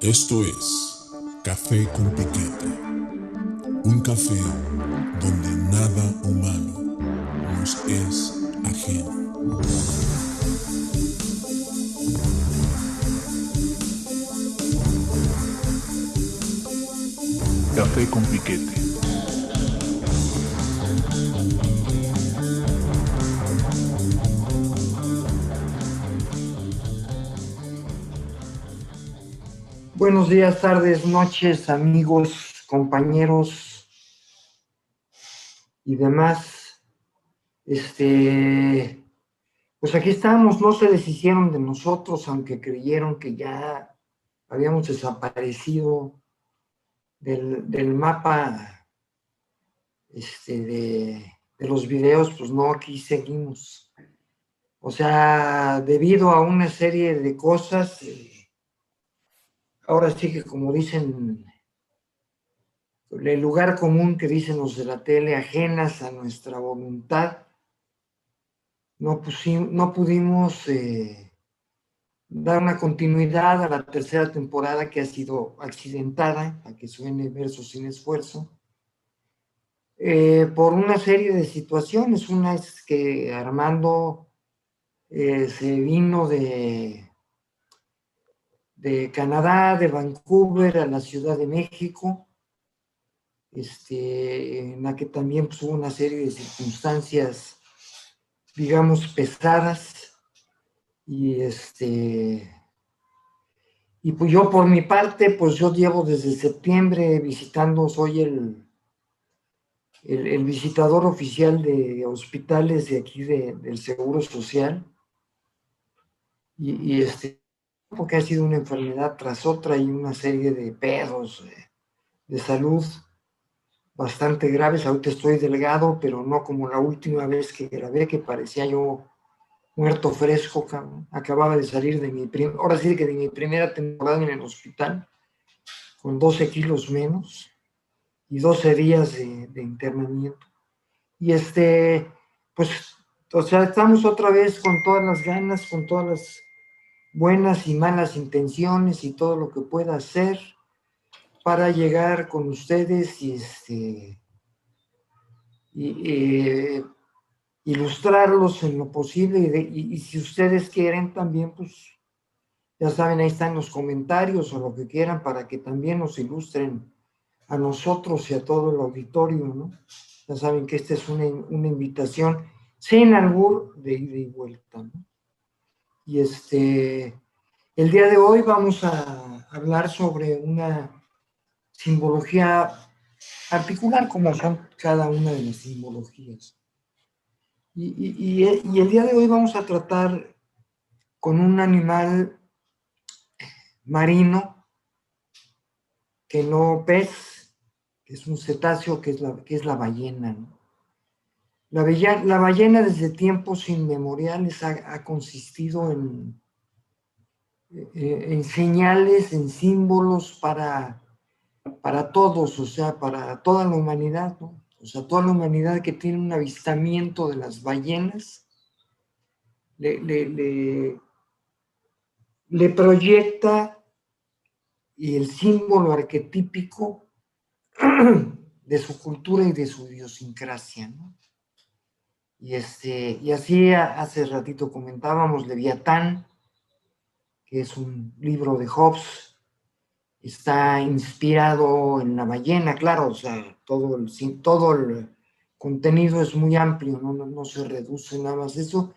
Esto es Café con Piquete. Un café donde nada humano nos es ajeno. Café con Piquete. Buenos días, tardes, noches, amigos, compañeros y demás. Este, pues aquí estamos, no se deshicieron de nosotros, aunque creyeron que ya habíamos desaparecido del, mapa este, de, de los videos, pues no, aquí seguimos. O sea, debido a una serie de cosas, eh, ahora sí que como dicen, el lugar común que dicen los de la tele, ajenas a nuestra voluntad, no, no pudimos eh, dar una continuidad a la tercera temporada que ha sido accidentada, a que suene verso sin esfuerzo, eh, por una serie de situaciones. Una es que Armando eh, se vino de de Canadá, de Vancouver a la Ciudad de México, este, en la que también pues, hubo una serie de circunstancias, digamos, pesadas. Y este, y pues yo por mi parte, pues yo llevo desde septiembre visitando, soy el, el, visitador oficial de hospitales de aquí del Seguro Social. Y este, porque ha sido una enfermedad tras otra y una serie de pedos de, salud bastante graves. Ahorita estoy delgado, pero no como la última vez que grabé, que parecía yo muerto fresco. Acababa de salir de mi, ahora sí que de mi primera temporada en el hospital, con 12 kilos menos y 12 días de, de internamiento. Y este, pues, o sea, estamos otra vez con todas las ganas, con todas las buenas y malas intenciones y todo lo que pueda hacer para llegar con ustedes y, este, eh, ilustrarlos en lo posible y, si ustedes quieren también, pues ya saben, ahí están los comentarios o lo que quieran para que también nos ilustren a nosotros y a todo el auditorio, ¿no? Ya saben que esta es una, invitación sin albur de ida y vuelta, ¿no? Y este, el día de hoy vamos a hablar sobre una simbología particular, como son cada una de las simbologías. Y, el día de hoy vamos a tratar con un animal marino que no pez, que es un cetáceo, que es la, que es la ballena. La, ballena desde tiempos inmemoriales ha, consistido en, eh, en, señales, en símbolos para, para todos, o sea, para toda la humanidad, ¿no? O sea, toda la humanidad que tiene un avistamiento de las ballenas, le, le, le proyecta y el símbolo arquetípico de su cultura y de su idiosincrasia, ¿no? Y, este, y así hace ratito comentábamos Leviatán, que es un libro de Hobbes, está inspirado en la ballena, claro, o sea, todo el, todo el contenido es muy amplio, no, no, se reduce nada más eso,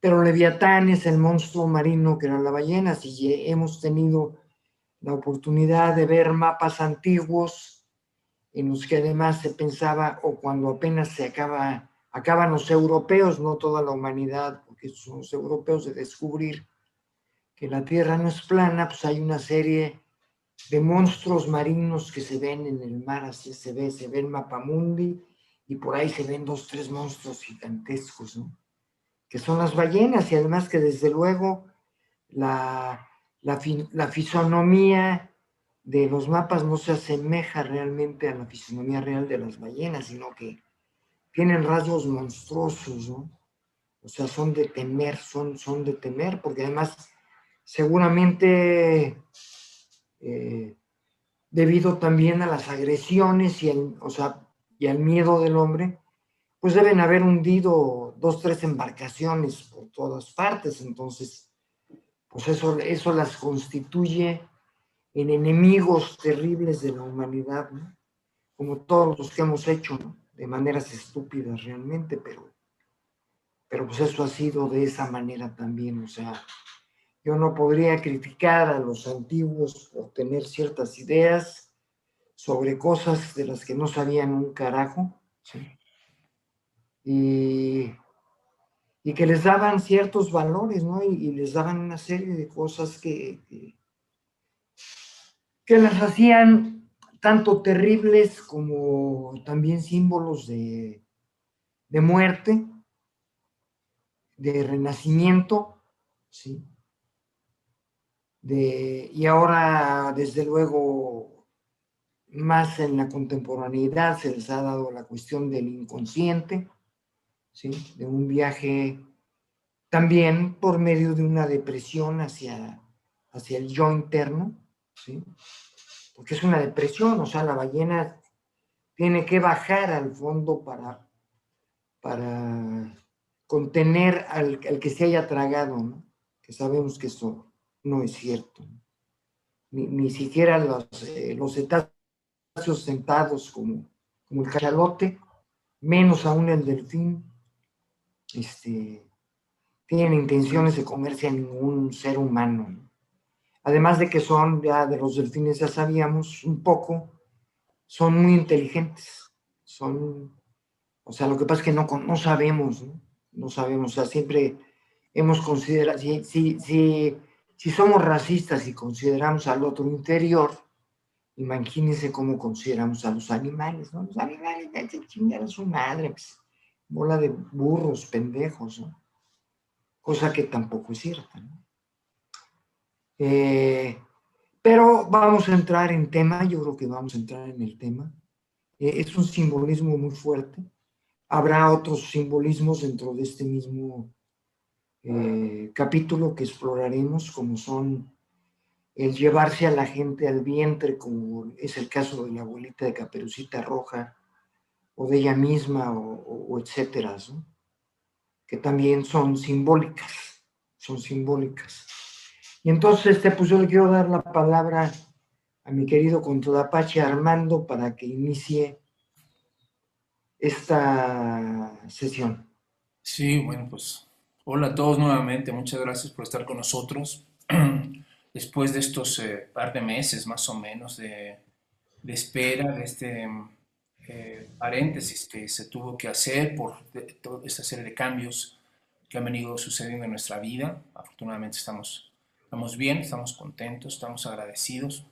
pero Leviatán es el monstruo marino que era la ballena, si hemos tenido la oportunidad de ver mapas antiguos en los que además se pensaba, o cuando apenas se acaba acaban los europeos, no toda la humanidad, porque son los europeos de descubrir que la Tierra no es plana, pues hay una serie de monstruos marinos que se ven en el mar, así se ve, se ve el mapamundi, y por ahí se ven dos, tres monstruos gigantescos, ¿no? Que son las ballenas, y además que desde luego la, la, la fisonomía de los mapas no se asemeja realmente a la fisonomía real de las ballenas, sino que tienen rasgos monstruosos, ¿no? O sea, son de temer, son, son de temer, porque además seguramente eh, debido también a las agresiones y, el, o sea, y al miedo del hombre, pues deben haber hundido dos, tres embarcaciones por todas partes. Entonces, pues eso, eso las constituye en enemigos terribles de la humanidad, como todos los que hemos hecho, de maneras estúpidas realmente, pero, pero pues eso ha sido de esa manera también, o sea, yo no podría criticar a los antiguos por tener ciertas ideas sobre cosas de las que no sabían un carajo, y, y, que les daban ciertos valores, ¿no? Y, les daban una serie de cosas que, que, las hacían tanto terribles como también símbolos de, de muerte, de renacimiento, ¿sí? y ahora, desde luego, más en la contemporaneidad se les ha dado la cuestión del inconsciente, ¿sí? de un viaje también por medio de una depresión hacia, hacia el yo interno, ¿sí? Porque es una depresión, o sea, la ballena tiene que bajar al fondo para, para contener al, que se haya tragado, ¿no? que sabemos que eso no es cierto. Ni, siquiera los, eh, los cetáceos sentados como, como el cachalote, menos aún el delfín, este, tienen intenciones de comerse a ningún ser humano. Además de que son, ya de los delfines ya sabíamos un poco, son muy inteligentes. Son, o sea, lo que pasa es que no, no sabemos, ¿no? No sabemos, o sea, siempre hemos considerado, si, si, si si somos racistas y consideramos al otro inferior, imagínense cómo consideramos a los animales, ¿no? Los animales, se chingar a su madre, pues, bola de burros, pendejos, ¿no? Cosa que tampoco es cierta, ¿no? Eh, pero vamos a entrar en tema, yo creo que vamos a entrar en el tema. Eh, es un simbolismo muy fuerte. Habrá otros simbolismos dentro de este mismo eh, capítulo que exploraremos, como son el llevarse a la gente al vientre, como es el caso de la abuelita de Caperucita Roja, o de ella misma, o, etcétera, que también son simbólicas, son simbólicas. Y entonces, este, pues yo le quiero dar la palabra a mi querido Contodapache Armando para que inicie esta sesión. Sí, bueno, pues Hola a todos nuevamente, muchas gracias por estar con nosotros. Después de estos eh, par de meses más o menos de, espera, de este eh, paréntesis que se tuvo que hacer por toda esta serie de cambios que han venido sucediendo en nuestra vida. Afortunadamente estamos, estamos bien, estamos contentos, estamos agradecidos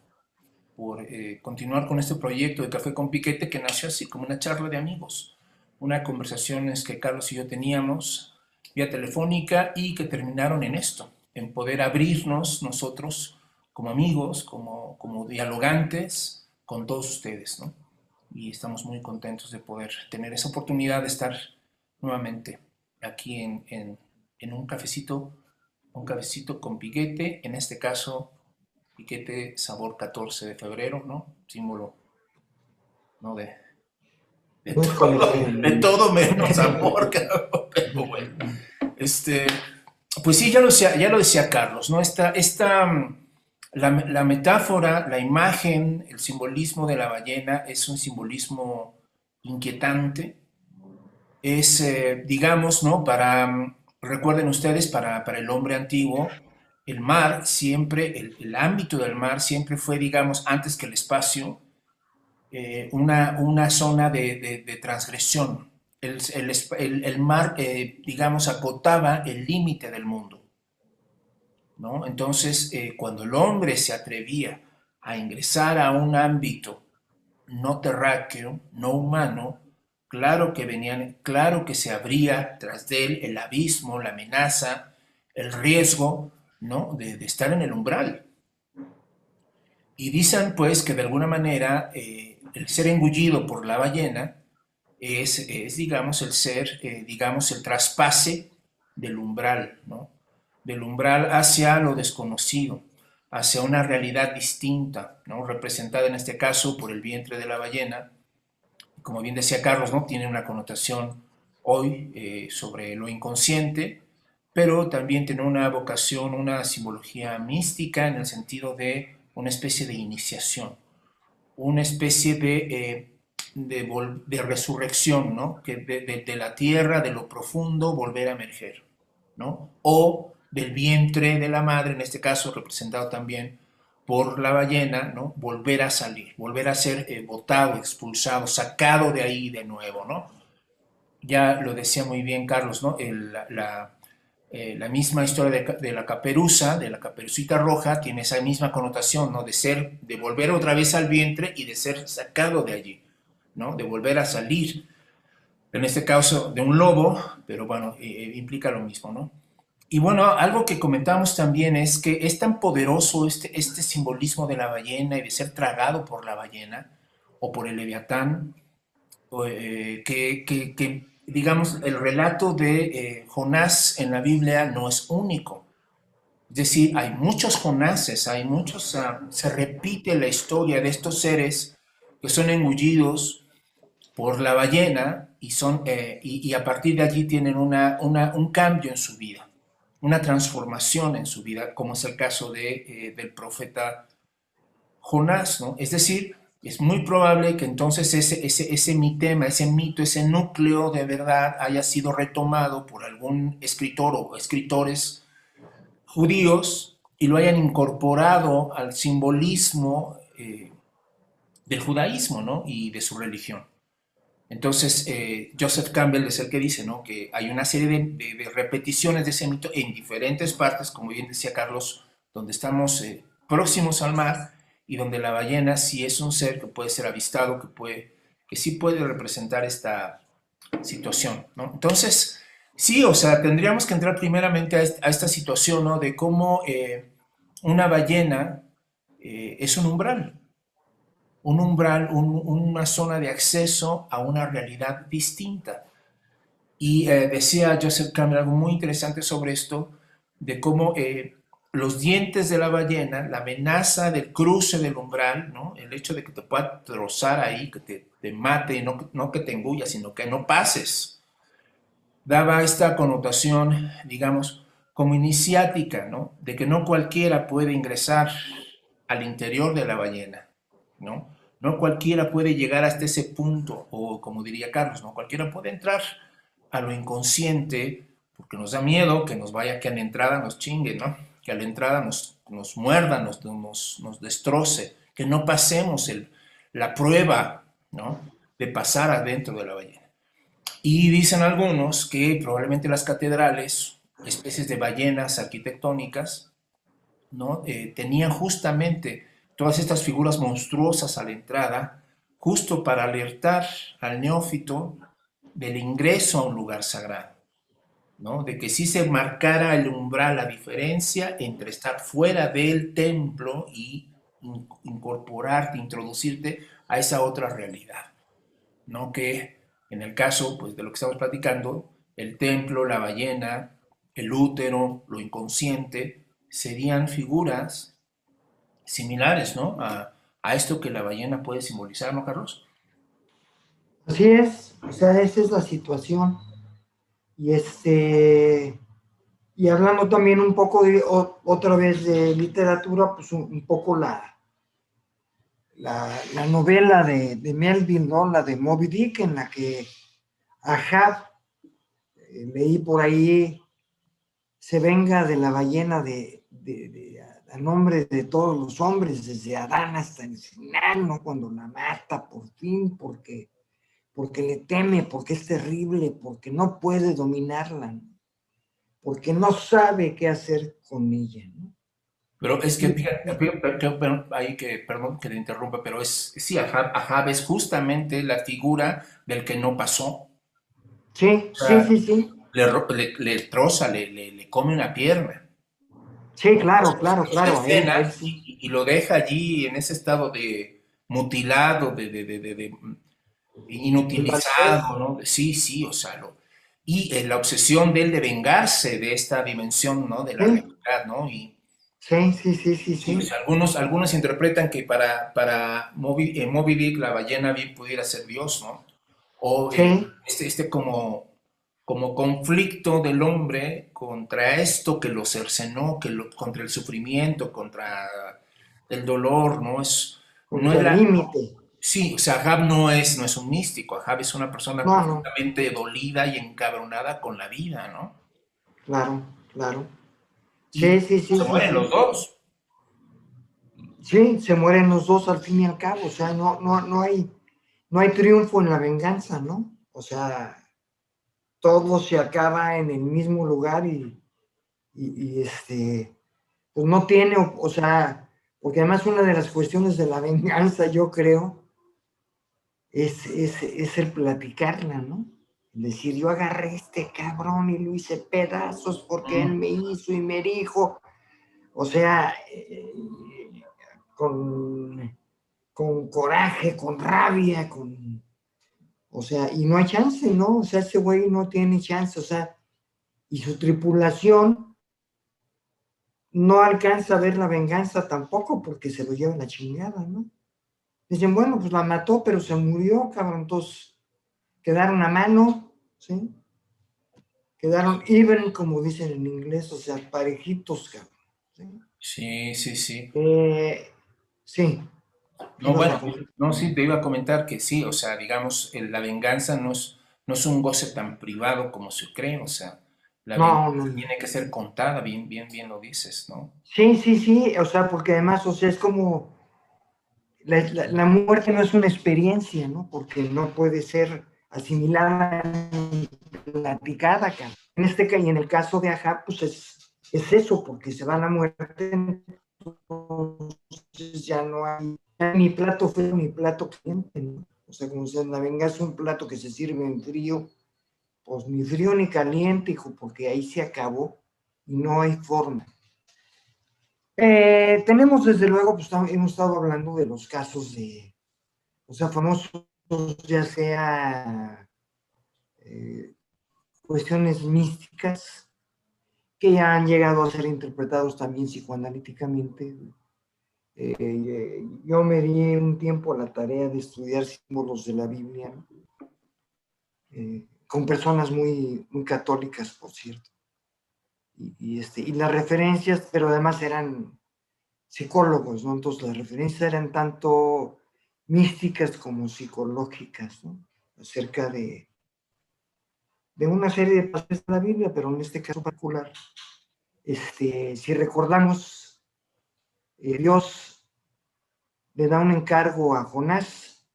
por eh, continuar con este proyecto de Café con Piquete que nació así como una charla de amigos, una conversación que Carlos y yo teníamos vía telefónica y que terminaron en esto, en poder abrirnos nosotros como amigos, como, como dialogantes con todos ustedes, ¿no? Y estamos muy contentos de poder tener esa oportunidad de estar nuevamente aquí en, en, en un cafecito, un cafecito con piquete, en este caso piquete sabor 14 de febrero, ¿no? Símbolo, ¿no? De, de, todo, de todo menos amor, pero bueno. Este, pues sí, ya lo, decía, ya lo decía Carlos, ¿no? Esta, esta la, la, metáfora, la imagen, el simbolismo de la ballena es un simbolismo inquietante. Es, eh, digamos, ¿no? Para, recuerden ustedes, para, para, el hombre antiguo, el mar siempre, el, el, ámbito del mar siempre fue, digamos, antes que el espacio, eh, una, una zona de, de, transgresión, el, mar, eh, digamos, acotaba el límite del mundo. ¿no? Entonces, eh, cuando el hombre se atrevía a ingresar a un ámbito no terráqueo, no humano, claro que venían, claro que se abría tras de él el abismo, la amenaza, el riesgo, ¿no? De, estar en el umbral. Y dicen, pues, que de alguna manera eh, el ser engullido por la ballena es, digamos, el ser, eh, digamos, el traspase del umbral, ¿no? Del umbral hacia lo desconocido, hacia una realidad distinta, ¿no? representada en este caso por el vientre de la ballena. Como bien decía Carlos, ¿no? tiene una connotación hoy eh, sobre lo inconsciente, pero también tiene una vocación, una simbología mística en el sentido de una especie de iniciación, una especie de, eh, de, resurrección, ¿no? De, de, la tierra, de lo profundo, volver a emerger, ¿no? O del vientre de la madre, en este caso representado también por la ballena, ¿no? Volver a salir, volver a ser eh, botado, expulsado, sacado de ahí de nuevo, ¿no? Ya lo decía muy bien Carlos, ¿no? la, eh, la, misma historia de, la caperuza, de la caperucita roja, tiene esa misma connotación, ¿no? De ser, de volver otra vez al vientre y de ser sacado de allí, ¿no? De volver a salir. En este caso, de un lobo, pero bueno, eh, implica lo mismo, ¿no? Y bueno, algo que comentamos también es que es tan poderoso este, este simbolismo de la ballena y de ser tragado por la ballena o por el leviatán, eh, que, digamos, el relato de eh, Jonás en la Biblia no es único. Es decir, hay muchos Jonases, hay muchos, ah, se repite la historia de estos seres que son engullidos por la ballena y, son, eh, y, a partir de allí tienen una, un cambio en su vida una transformación en su vida, como es el caso de, eh, del profeta Jonás, ¿no? Es decir, es muy probable que entonces ese, ese, ese mitema, ese mito, ese núcleo de verdad haya sido retomado por algún escritor o escritores judíos y lo hayan incorporado al simbolismo eh, del judaísmo ¿no? y de su religión. Entonces, eh, Joseph Campbell es el que dice ¿no? que hay una serie de, repeticiones de ese mito en diferentes partes, como bien decía Carlos, donde estamos eh, próximos al mar y donde la ballena sí es un ser que puede ser avistado, que, puede, que sí puede representar esta situación. Entonces, sí, o sea, tendríamos que entrar primeramente a, esta situación ¿no? de cómo eh, una ballena es un umbral, un umbral, una zona de acceso a una realidad distinta. Y eh, decía Joseph Campbell algo muy interesante sobre esto, de cómo eh, los dientes de la ballena, la amenaza del cruce del umbral, ¿no? el hecho de que te pueda trozar ahí, que te, te mate, no, no que te engulla, sino que no pases, daba esta connotación, digamos, como iniciática, ¿no? de que no cualquiera puede ingresar al interior de la ballena. ¿No? No cualquiera puede llegar hasta ese punto, o como diría Carlos, no cualquiera puede entrar a lo inconsciente porque nos da miedo que nos vaya, que a la entrada nos chingue, ¿no? Que a la entrada nos, nos muerda, nos, nos, destroce, que no pasemos el, la prueba, ¿no? De pasar adentro de la ballena. Y dicen algunos que probablemente las catedrales, especies de ballenas arquitectónicas, ¿no? Eh, tenían justamente todas estas figuras monstruosas a la entrada, justo para alertar al neófito del ingreso a un lugar sagrado, ¿no? de que sí se marcara el umbral, la diferencia entre estar fuera del templo y incorporarte, introducirte a esa otra realidad, ¿no? que en el caso pues, de lo que estamos platicando, el templo, la ballena, el útero, lo inconsciente, serían figuras similares, ¿no? A, esto que la ballena puede simbolizar, ¿no, Carlos? Así es, o sea, esa es la situación. Y este, y hablando también un poco de, otra vez de literatura, pues un, poco la, la, novela de, de, Melville, ¿no? La de Moby Dick, en la que Ahab, eh, leí por ahí, se venga de la ballena de, a nombre de todos los hombres, desde Adán hasta el final, ¿no? Cuando la mata por fin, porque, porque le teme, porque es terrible, porque no puede dominarla, porque no sabe qué hacer con ella, ¿no? Pero es que, fíjate, ahí que, perdón que te interrumpa, pero es, sí, Ahab, es justamente la figura del que no pasó. Sí, sí, sí, sí. Le, le, troza, le, le come una pierna. Sí, claro, claro, claro. y, lo deja allí en ese estado de mutilado, de, de, de, inutilizado, ¿no? Sí, sí, o sea, y eh, la obsesión de él de vengarse de esta dimensión, ¿no? De la realidad, ¿no? Y, Sí, sí, sí, sí, sí. Pues, algunos, algunos interpretan que para, para Moby, eh, Moby Dick la ballena bien pudiera ser Dios, ¿no? O Sí. eh, este, este como, como conflicto del hombre contra esto que lo cercenó, que lo, contra el sufrimiento, contra el dolor, ¿no? Es, no era, el límite. sí, o sea, Ahab no es, no es un místico, Ahab es una persona No, no. profundamente dolida y encabronada con la vida, ¿no? Claro, claro. Sí, sí, sí. se sí, mueren sí. los dos. Sí, se mueren los dos al fin y al cabo, o sea, no, no, no hay, no hay triunfo en la venganza, ¿no? O sea, todo se acaba en el mismo lugar y, este, pues no tiene, o, sea, porque además una de las cuestiones de la venganza, yo creo, es, es, es el platicarla, ¿no? Decir, yo agarré este cabrón y lo hice pedazos porque él me hizo y me dijo, o sea, eh, con, con coraje, con rabia, con... O sea, y no hay chance, ¿no? O sea, ese güey no tiene chance, o sea, y su tripulación no alcanza a ver la venganza tampoco porque se lo lleva la chingada, ¿no? Dicen, bueno, pues la mató, pero se murió, cabrón, entonces quedaron a mano, ¿sí? Quedaron even, como dicen en inglés, o sea, parejitos, cabrón. ¿sí? Sí, sí, sí. Eh, sí. No, bueno, a comentar. no, sí, te iba a comentar que sí, o sea, digamos, la venganza no es, no es un goce tan privado como se cree, o sea, la No, tiene que ser contada, bien, bien, bien lo dices, ¿no? Sí, sí, sí, o sea, porque además, o sea, es como, la, la- la muerte no es una experiencia, ¿no? Porque no puede ser asimilada ni platicada, cabrón. En este caso, y en el caso de Ajá, pues es, es eso, porque se va la muerte, entonces ya no hay ni plato frío ni plato caliente, ¿no? O sea, como si la venganza un plato que se sirve en frío, pues ni frío ni caliente, hijo, porque ahí se acabó y no hay forma. Eh, tenemos desde luego, pues hemos estado hablando de los casos de, o sea, famosos, ya sea eh, cuestiones místicas que ya han llegado a ser interpretados también psicoanalíticamente. Eh, yo me di un tiempo a la tarea de estudiar símbolos de la Biblia, ¿no? Eh, con personas muy, muy católicas, por cierto y, y, este, y las referencias, pero además eran psicólogos, ¿no? Entonces las referencias eran tanto místicas como psicológicas, ¿no? Acerca de, de una serie de pasajes de la Biblia, pero en este caso particular, este, si recordamos, eh, Dios le da un encargo a Jonás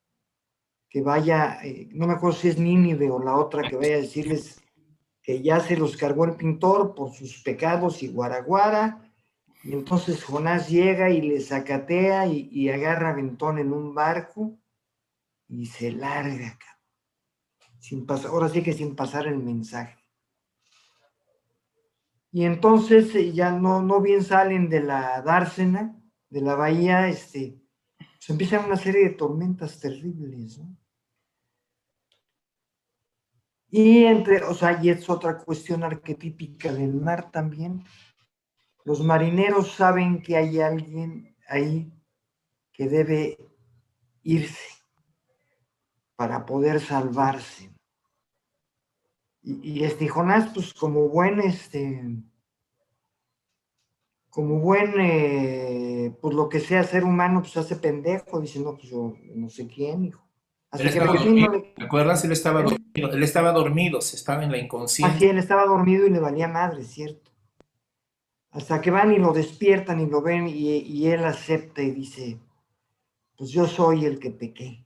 que vaya, eh, no me acuerdo si es Nínive o la otra, que vaya a decirles que ya se los cargó el pintor por sus pecados y guaraguara, y entonces Jonás llega y le sacatea y, y agarra aventón en un barco y se larga, sin pasar, ahora sí que sin pasar el mensaje. Y entonces eh, ya no, no bien salen de la dársena, de la bahía, este, se empiezan una serie de tormentas terribles. Y entre, o sea, y es otra cuestión arquetípica del mar también. Los marineros saben que hay alguien ahí que debe irse para poder salvarse. Y, y este Jonás, pues como buen, este, como buen, eh, pues lo que sea ser humano, pues hace pendejo, dice, no, pues yo no sé quién, hijo. Que no dormido, le- ¿te acuerdas? Él estaba dormido, él estaba dormido, se estaba en la Así inconsciencia. él estaba dormido y le valía madre, ¿cierto? Hasta que van y lo despiertan y lo ven y, y él acepta y dice, pues yo soy el que pequé.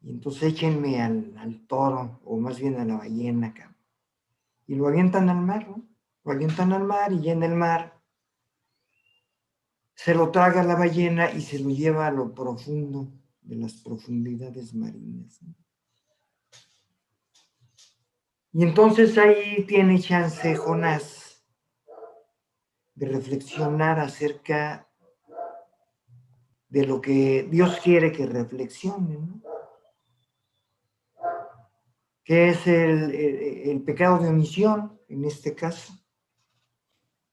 Y entonces échenme al, al toro, o más bien a la ballena, cabrón. Y lo avientan al mar, ¿no? Lo avientan al mar y en el mar se lo traga la ballena y se lo lleva a lo profundo de las profundidades marinas. Y entonces ahí tiene chance Jonás de reflexionar acerca de lo que Dios quiere que reflexione, ¿no? Que es el, el- pecado de omisión en este caso,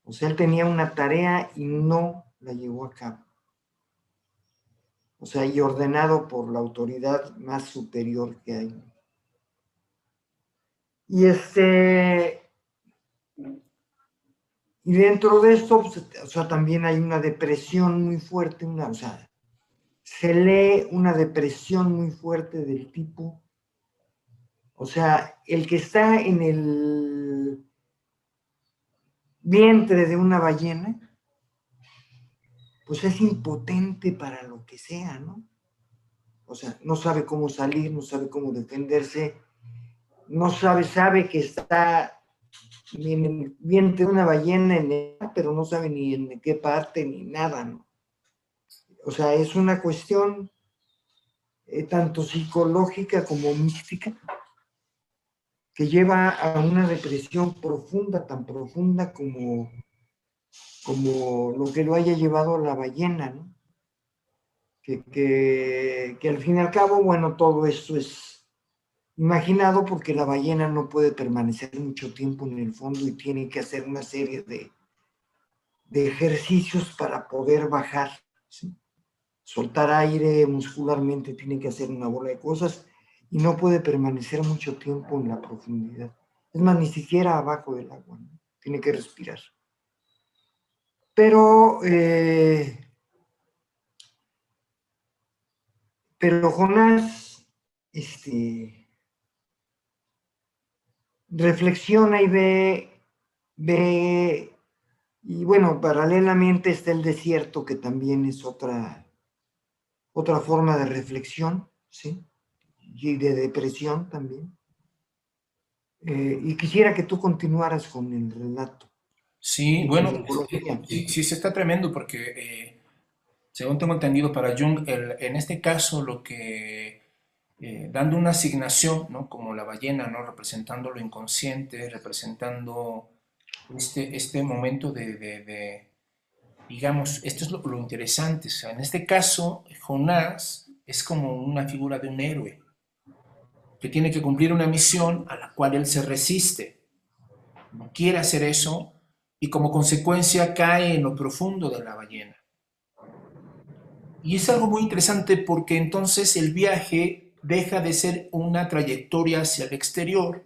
O sea, él tenía una tarea y no la llevó a cabo. O sea, y ordenado por la autoridad más superior que hay. Y este, y dentro de esto, pues, o sea, también hay una depresión muy fuerte, una, o sea, se lee una depresión muy fuerte del tipo, o sea, el que está en el vientre de una ballena, pues es impotente para lo que sea, ¿no? O sea, no sabe cómo salir, no sabe cómo defenderse, no sabe, sabe que está en el vientre de una ballena, pero no sabe ni en qué parte ni nada, ¿no? O sea, es una cuestión eh, tanto psicológica como mística que lleva a una depresión profunda, tan profunda como, como lo que lo haya llevado la ballena, ¿no? Que, que al fin y al cabo, bueno, todo esto es imaginado porque la ballena no puede permanecer mucho tiempo en el fondo y tiene que hacer una serie de, de ejercicios para poder bajar. Soltar aire muscularmente tiene que hacer una bola de cosas y no puede permanecer mucho tiempo en la profundidad. Es más, ni siquiera abajo del agua, tiene que respirar. Pero, eh, pero Jonás, este, reflexiona y ve, ve, y bueno, paralelamente está el desierto, que también es otra, otra forma de reflexión, ¿sí? Y de depresión también. Eh, y quisiera que tú continuaras con el relato. Sí, bueno, sí, sí, está tremendo porque, eh, según tengo entendido, para Jung, en este caso lo que, eh, dando una asignación, ¿no? Como la ballena, ¿no? Representando lo inconsciente, representando este, este momento de, de, digamos, esto es lo, lo interesante, o sea, en este caso, Jonás es como una figura de un héroe, que tiene que cumplir una misión a la cual él se resiste. No quiere hacer eso y como consecuencia cae en lo profundo de la ballena. Y es algo muy interesante porque entonces el viaje deja de ser una trayectoria hacia el exterior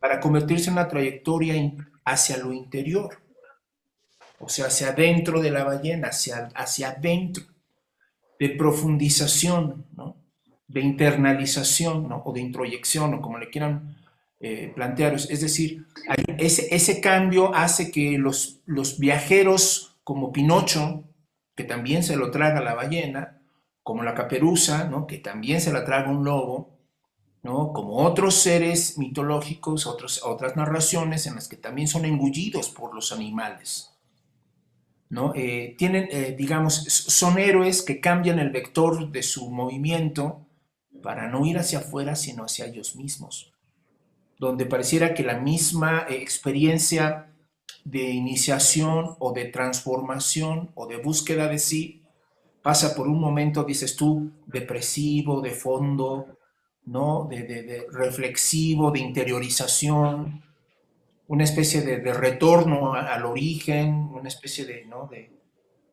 para convertirse en una trayectoria hacia lo interior. O sea, hacia adentro de la ballena, hacia, hacia adentro, de profundización, ¿no? De internalización o de introyección o como le quieran eh, plantear. Es decir, ese, ese, cambio hace que los, los viajeros como Pinocho, que también se lo traga la ballena, como la caperuza, ¿no? que también se la traga un lobo, ¿no? como otros seres mitológicos, otras narraciones en las que también son engullidos por los animales. ¿no? Eh, tienen, eh, digamos, son héroes que cambian el vector de su movimiento para no ir hacia afuera, sino hacia ellos mismos, donde pareciera que la misma eh, experiencia de iniciación o de transformación o de búsqueda de sí pasa por un momento, dices tú, depresivo, de fondo, ¿no? De, reflexivo, de interiorización, una especie de, retorno al origen, una especie de, ¿no?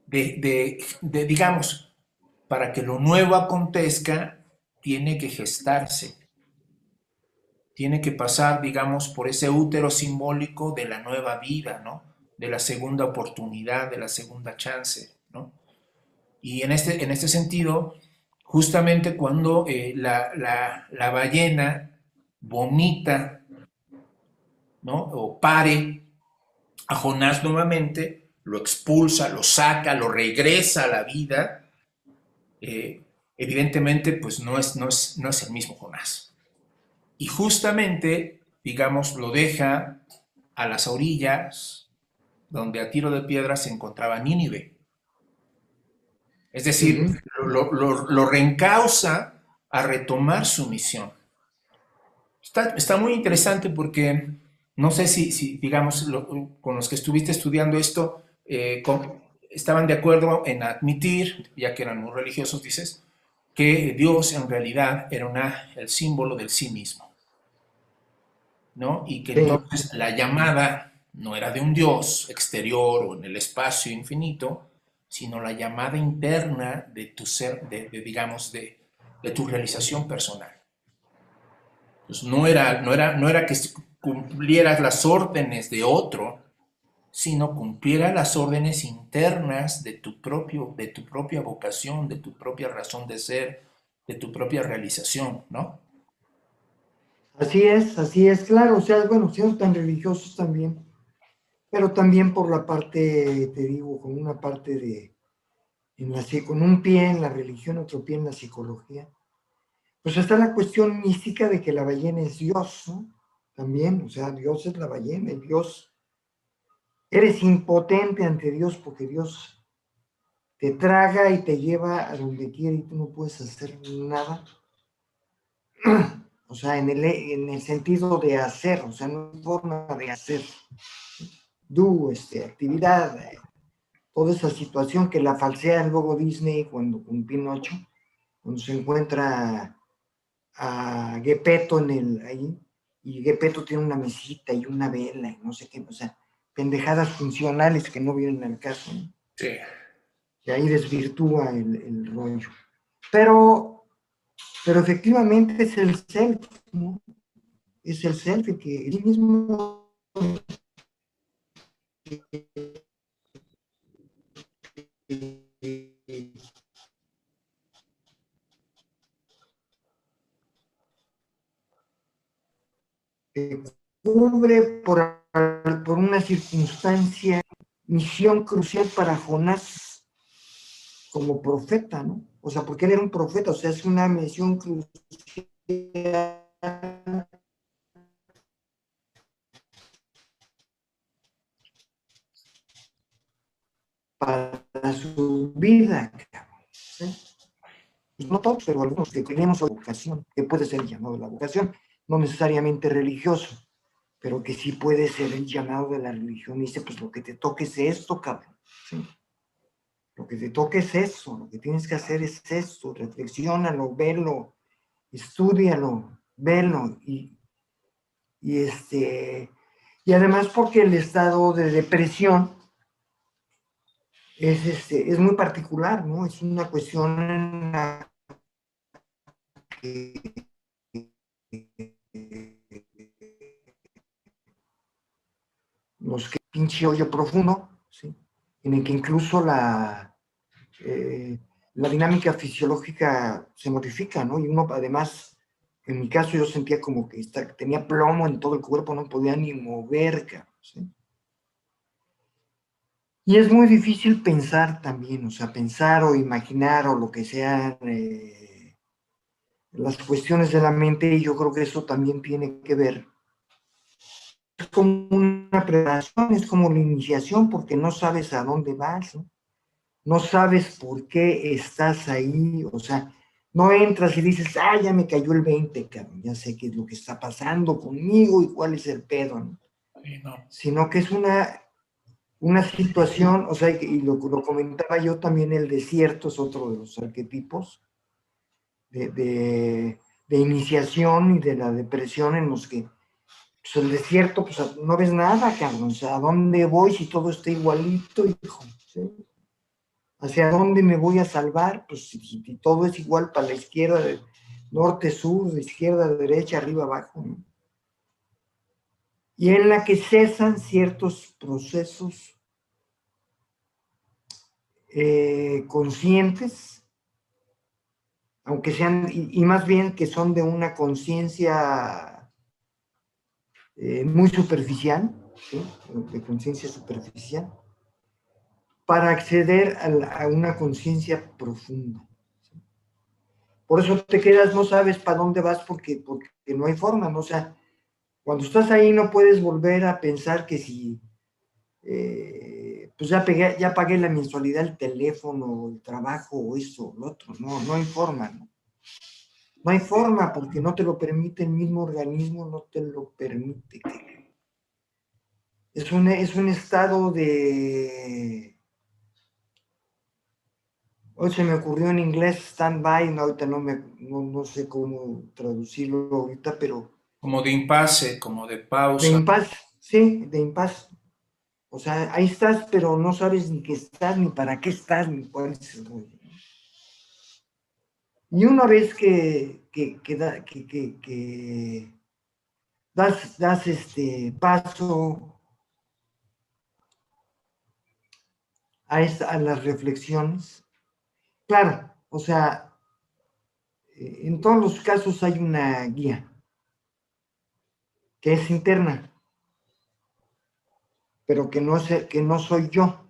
de, digamos, para que lo nuevo acontezca, tiene que gestarse, tiene que pasar, digamos, por ese útero simbólico de la nueva vida, ¿no? De la segunda oportunidad, de la segunda chance, ¿no? Y en este, en este sentido, justamente cuando eh, la, la, ballena vomita, ¿no? O pare a Jonás nuevamente, lo expulsa, lo saca, lo regresa a la vida, eh, evidentemente pues no es, no es, no es el mismo Jonás. Y justamente, digamos, lo deja a las orillas donde a tiro de piedra se encontraba Nínive. Es decir, lo, lo, reencausa a retomar su misión. Está, está muy interesante porque no sé si, si digamos, con los que estuviste estudiando esto, eh, estaban de acuerdo en admitir, ya que eran muy religiosos, dices, que Dios en realidad era una, el símbolo del sí mismo. ¿no? Y que entonces la llamada no era de un Dios exterior o en el espacio infinito, sino la llamada interna de tu ser, de, digamos, de, de, tu realización personal. Pues no era, no, era, no era que cumplieras las órdenes de otro, sino cumpliera las órdenes internas de tu, propio, de tu propia vocación, de tu propia razón de ser, de tu propia realización, ¿no? Así es, así es, claro, o sea, bueno, siendo tan religiosos también, pero también por la parte, te digo, con una parte de, en la, con un pie en la religión, otro pie en la psicología, pues está la cuestión mística de que la ballena es Dios, ¿no? También, o sea, Dios es la ballena, el Dios, eres impotente ante Dios porque Dios te traga y te lleva a donde quiere y tú no puedes hacer nada. O sea, en el, en el sentido de hacer, o sea, no hay forma de hacer do, este, actividad, toda esa situación que la falsea luego Disney cuando con Pinocho, cuando se encuentra a Gepetto en el, ahí, y Gepetto tiene una mesita y una vela y no sé qué, o sea, pendejadas funcionales que no vienen al caso. Sí. Y ahí desvirtúa el, el, rollo. Pero, pero efectivamente es el self, ¿no? Es el self que él mismo crucial para Jonás como profeta, ¿no? O sea, porque él era un profeta, o sea, es una misión crucial para su vida. Pues no todos, pero algunos que tenemos vocación, que puede ser llamado la vocación, no necesariamente religioso, pero que sí puede ser el llamado de la religión. dice, pues lo que te toque es esto, cabrón. Lo que te toque es eso, lo que tienes que hacer es esto, reflexiónalo, velo, estudialo, velo y, y este y además porque el estado de depresión es, este, es muy particular, ¿no? Es una cuestión en la que los que pinche hoyo profundo, ¿sí? en el que incluso la, eh, la dinámica fisiológica se modifica, ¿no? Y uno además, en mi caso yo sentía como que tenía plomo en todo el cuerpo, no podía ni mover, ¿sí? Y es muy difícil pensar también, o sea, pensar o imaginar o lo que sea eh, las cuestiones de la mente, y yo creo que eso también tiene que ver. Es como una preparación, es como la iniciación, porque no sabes a dónde vas, ¿no? no sabes por qué estás ahí, o sea, no entras y dices, ah, ya me cayó el 20, cabrón, ya sé qué es lo que está pasando conmigo y cuál es el pedo, ¿no? Sino que es una una situación, o sea, y lo, lo, comentaba yo también, el desierto es otro de los arquetipos de, de, iniciación y de la depresión en los que pues el desierto, pues no ves nada, cabrón, o sea, ¿a dónde voy si todo está igualito, hijo? ¿Hacia dónde me voy a salvar? Pues si, todo es igual para la izquierda, norte, sur, izquierda, derecha, arriba, abajo, y en la que cesan ciertos procesos eh, conscientes, aunque sean, y, más bien que son de una conciencia eh, muy superficial, de conciencia superficial, para acceder a, una conciencia profunda. Por eso te quedas, no sabes para dónde vas porque, porque no hay forma, ¿no? O sea, cuando estás ahí no puedes volver a pensar que si, eh, pues ya, ya pagué la mensualidad del teléfono, el trabajo, o eso, lo otro. No, no hay forma, ¿no? No hay forma porque no te lo permite el mismo organismo, no te lo permite. Es un, es un estado de... Hoy se me ocurrió en inglés stand-by, no, ahorita no, me, no sé cómo traducirlo ahorita, pero como de impasse, como de pausa. De impasse, sí, de impasse. O sea, ahí estás, pero no sabes ni qué estás, ni para qué estás, ni cuál es el rollo. Y una vez que, das, este paso a, a las reflexiones, claro, o sea, en todos los casos hay una guía que es interna, pero que no, es, que no soy yo,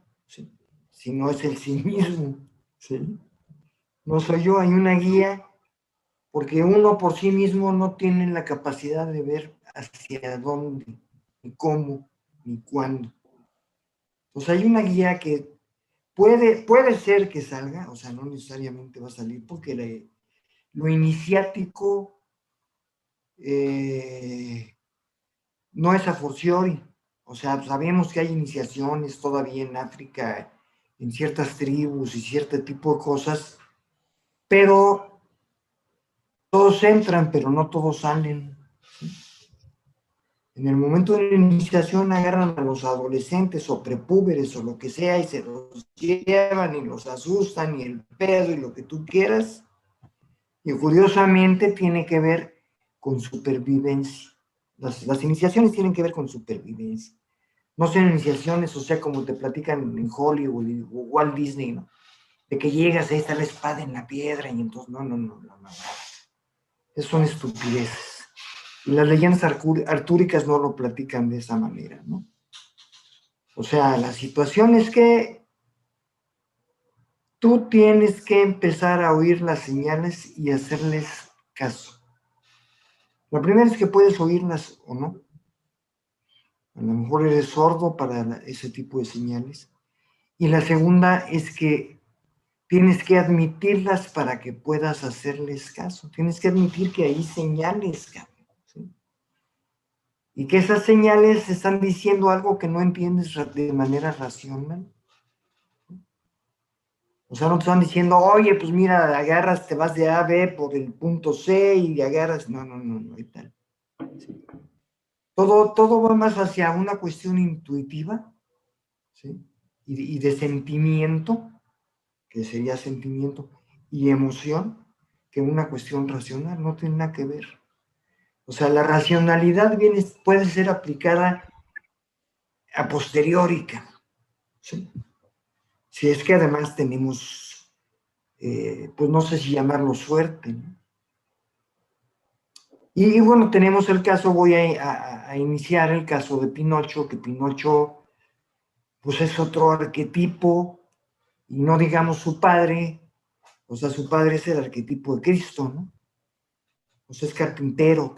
sino es el sí mismo. ¿sí? No soy yo, hay una guía, porque uno por sí mismo no tiene la capacidad de ver hacia dónde, ni cómo, ni cuándo. Pues hay una guía que puede, puede ser que salga, o sea, no necesariamente va a salir, porque lo iniciático eh, no es a forciori. O sea, sabemos que hay iniciaciones todavía en África, en ciertas tribus y cierto tipo de cosas, pero todos entran, pero no todos salen. En el momento de la iniciación agarran a los adolescentes o prepúberes o lo que sea y se los llevan y los asustan y el pedo y lo que tú quieras. Y curiosamente tiene que ver con supervivencia. Las, iniciaciones tienen que ver con supervivencia. No son iniciaciones, o sea, como te platican en Hollywood o Walt Disney, ¿no? De que llegas, ahí está la espada en la piedra y entonces, no, no, no, no, no. Son estupideces. Y las leyendas artúricas no lo platican de esa manera, ¿no? O sea, la situación es que tú tienes que empezar a oír las señales y hacerles caso. La primera es que puedes oírlas o no. A lo mejor eres sordo para ese tipo de señales. Y la segunda es que tienes que admitirlas para que puedas hacerles caso. Tienes que admitir que hay señales, Y que esas señales están diciendo algo que no entiendes de manera racional. O sea, no te están diciendo, oye, pues mira, agarras, te vas de A a B por el punto C y agarras. No, no, no, no, y tal. Todo, todo va más hacia una cuestión intuitiva, y, de sentimiento, que sería sentimiento, y emoción, que una cuestión racional, no tiene nada que ver. O sea, la racionalidad viene, puede ser aplicada a posteriorica, ¿sí? Si es que además tenemos, eh, pues no sé si llamarlo suerte. Y, bueno, tenemos el caso, voy a, iniciar el caso de Pinocho, que Pinocho pues es otro arquetipo, y no digamos su padre, o sea, su padre es el arquetipo de Cristo, ¿no? O sea, es carpintero,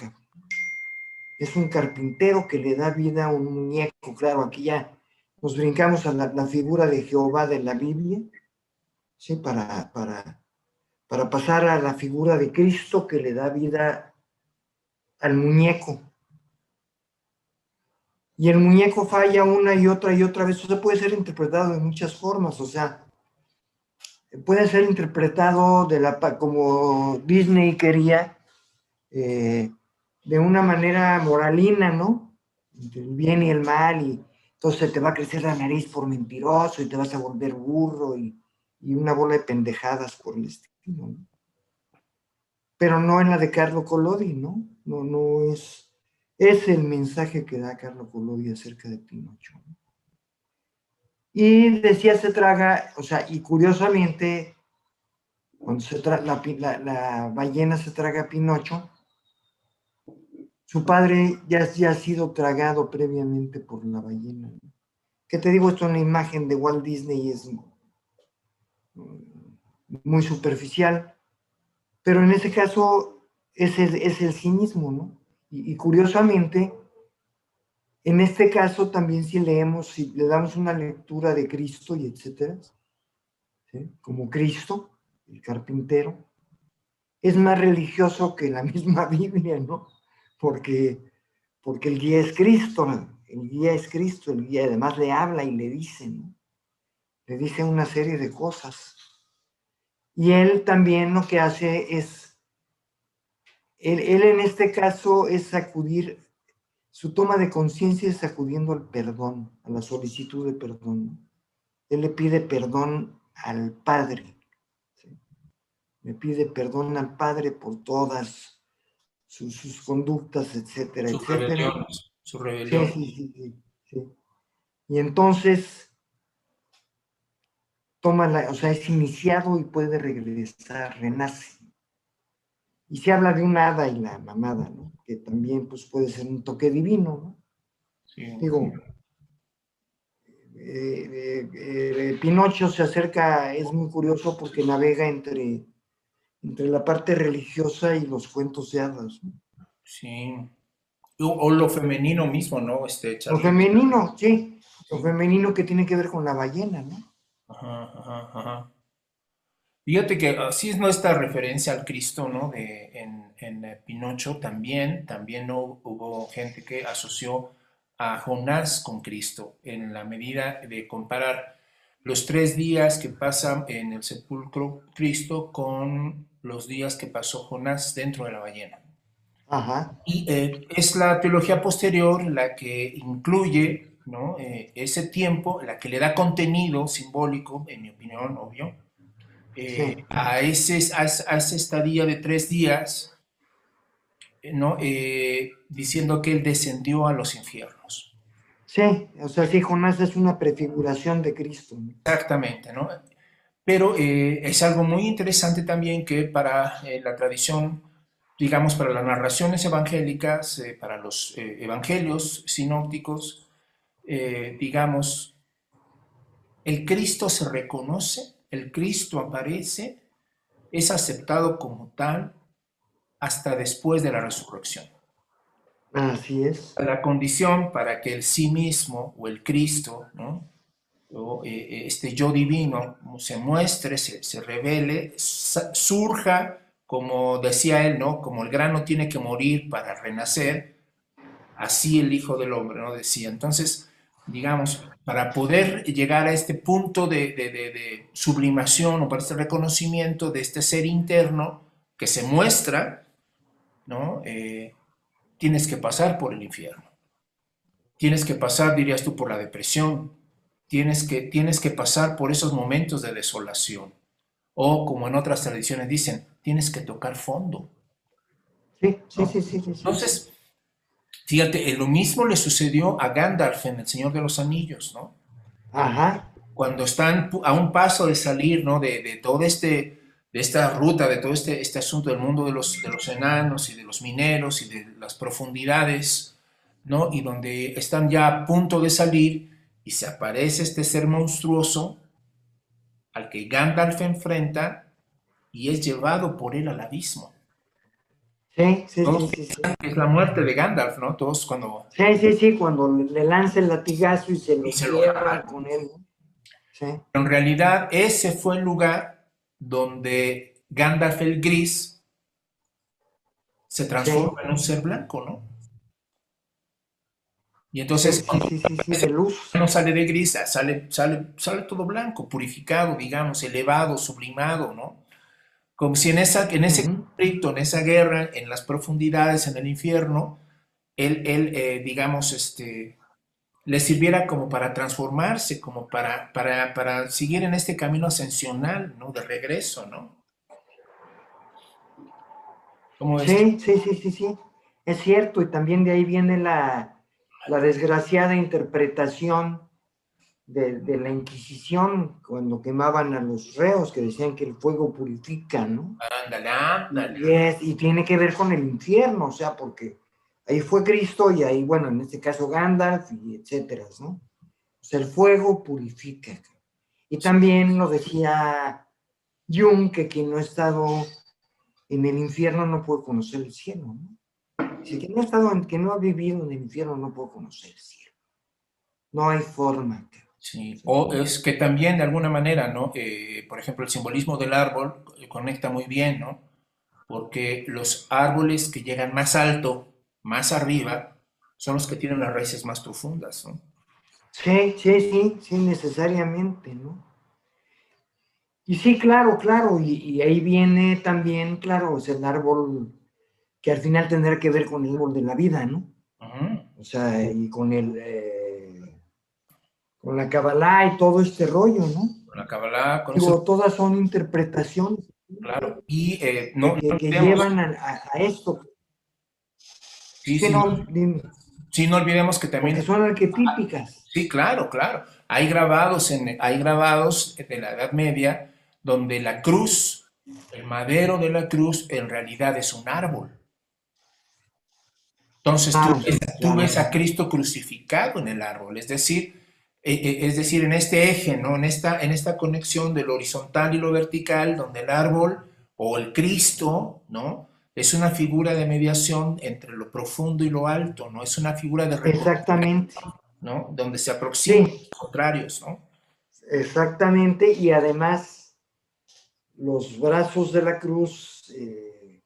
es un carpintero que le da vida a un muñeco, claro, aquí ya nos brincamos a la, figura de Jehová de la Biblia, ¿sí? Para, para, para pasar a la figura de Cristo que le da vida al muñeco. Y el muñeco falla una y otra y otra vez. O puede ser interpretado de muchas formas. O sea, puede ser interpretado de la, como Disney quería, eh, de una manera moralina, ¿no? Entre el bien y el mal y entonces te va a crecer la nariz por mentiroso y te vas a volver burro y, una bola de pendejadas por el estilo. ¿no? Pero no en la de Carlo Collodi, ¿no? No, no es. Es el mensaje que da Carlo Collodi acerca de Pinocho. Y decía se traga, o sea, y curiosamente, cuando se la, la, ballena se traga a Pinocho, su padre ya, ha sido tragado previamente por la ballena. ¿Qué te digo? Esto es una imagen de Walt Disney, es muy superficial, pero en ese caso es el, es el cinismo, ¿no? Y, curiosamente, en este caso también si leemos, si le damos una lectura de Cristo y etcétera, como Cristo, el carpintero, es más religioso que la misma Biblia, ¿no? porque, porque el guía es Cristo, el guía es Cristo, el guía además le habla y le dice, le dice una serie de cosas. Y él también lo que hace es, él, en este caso es sacudir su toma de conciencia es acudiendo al perdón, a la solicitud de perdón. Él le pide perdón al Padre. Le pide perdón al Padre por todas sus, conductas, etcétera, Sus etcétera. rebeliones, su Sí, rebelión. sí, sí, sí, sí. Y entonces toma la, o sea, es iniciado y puede regresar, renace. Y se habla de un hada y la mamada, ¿no? Que también pues, puede ser un toque divino, ¿no? Sí. Digo, eh, eh, eh, Pinocho se acerca, es muy curioso porque navega entre, entre la parte religiosa y los cuentos de hadas. ¿no? Sí. O, o lo femenino mismo, ¿no? Este, Lo femenino, sí, lo femenino que tiene que ver con la ballena, ¿no? Ajá, ajá, ajá. Fíjate que así es nuestra referencia al Cristo, ¿no? De, en, en eh, Pinocho también, también no hubo gente que asoció a Jonás con Cristo en la medida de comparar los tres días que pasan en el sepulcro Cristo con los días que pasó Jonás dentro de la ballena. Ajá, Y eh, es la teología posterior la que incluye ¿no? Eh, ese tiempo, la que le da contenido simbólico, en mi opinión, obvio, eh, Sí. a, ese, a, a esa estadía de tres días, eh, ¿no? Eh, diciendo que él descendió a los infiernos. sí, o sea, sí, Jonás es una prefiguración de Cristo. ¿no? Exactamente, ¿no? Pero eh, es algo muy interesante también que para eh, la tradición, digamos, para las narraciones evangélicas, para los evangelios sinópticos, digamos, el Cristo se reconoce, el Cristo aparece, es aceptado como tal hasta después de la resurrección. Así es. La condición para que el sí mismo o el Cristo, ¿no? o, eh, eh, este yo divino se muestre, se, se revele, surja, como decía él, ¿no? Como el grano tiene que morir para renacer, así el Hijo del Hombre, ¿no? Decía. Entonces, digamos, para poder llegar a este punto de, de- de- de sublimación o para este reconocimiento de este ser interno que se muestra, ¿no? Eh, tienes que pasar por el infierno. Tienes que pasar, dirías tú, por la depresión. Tienes que, tienes que pasar por esos momentos de desolación. O, como en otras tradiciones dicen, tienes que tocar fondo. Sí, sí, sí, sí. sí, sí. Entonces, fíjate, eh, lo mismo le sucedió a Gandalf en El Señor de los Anillos, ¿no? Ajá, Cuando están a un paso de salir, ¿no? De, de todo este, de esta ruta, de todo este, este asunto del mundo de los, de los enanos y de los mineros y de las profundidades, ¿no? Y donde están ya a punto de salir y se aparece este ser monstruoso al que Gandalf enfrenta y es llevado por él al abismo. Sí, sí, Todos sí, sí, sí. piensan que es la muerte de Gandalf, ¿no? Todos cuando Sí, sí, sí, cuando le- lanza el latigazo y se lo agarra. con él. ¿no? Sí, En realidad, ese fue el lugar donde Gandalf el Gris se transforma en un ser blanco, ¿no? Y entonces, sí, cuando luz. no sale de gris, sale, sale, sale todo blanco, purificado, digamos, elevado, sublimado, ¿no? Como si en, esa, en ese conflicto, en esa guerra, en las profundidades, en el infierno, él, él eh, digamos, este, le sirviera como para transformarse, como para, para, para seguir en este camino ascensional, ¿no? De regreso, ¿no? Sí, sí, sí, sí, sí. Es cierto, y también de ahí viene la, la desgraciada interpretación de, de la Inquisición cuando quemaban a los reos, que decían que el fuego purifica, ¿no? Ándale, ándale. Y, es- y tiene que ver con el infierno, o sea, porque ahí fue Cristo y ahí, bueno, en este caso Gandalf y etcétera, ¿no? O sea, el fuego purifica. Y también lo decía Jung, que quien no ha estado en el infierno no puede conocer el cielo, ¿no? Si quien no ha estado, en, que no ha vivido en el infierno no puede conocer el cielo. No hay forma. Sí, o es que también de alguna manera, ¿no? Eh, por ejemplo, el simbolismo del árbol eh, conecta muy bien, ¿no? Porque los árboles que llegan más alto, más arriba, son los que tienen las raíces más profundas, ¿no? Sí, sí, sí, sí, necesariamente, ¿no? Y sí, claro, claro, y, y ahí viene también, claro, es el árbol que al final tendrá que ver con el árbol de la vida, ¿no? O sea, y con el, eh, con la Kabbalah y todo este rollo, ¿no? Con la Kabbalah, con Digo, eso, todas son interpretaciones claro. Y eh, no, que, no que olvidemos- llevan a, esto. sí, sí, no, sí, no olvidemos que también porque son arquetípicas. Sí, claro, claro. Hay grabados, en, hay grabados de la Edad Media donde la cruz, el madero de la cruz, en realidad es un árbol. Entonces tú, Claro, ves, tú claro. ves a Cristo crucificado en el árbol, es decir, es decir, en este eje, ¿no? En esta, en esta conexión de lo horizontal y lo vertical, donde el árbol o el Cristo, ¿no? Es una figura de mediación entre lo profundo y lo alto, ¿no? Es una figura de Exactamente, ¿no? Donde se aproximan Sí. los contrarios, ¿no? exactamente. Y además, los brazos de la cruz eh,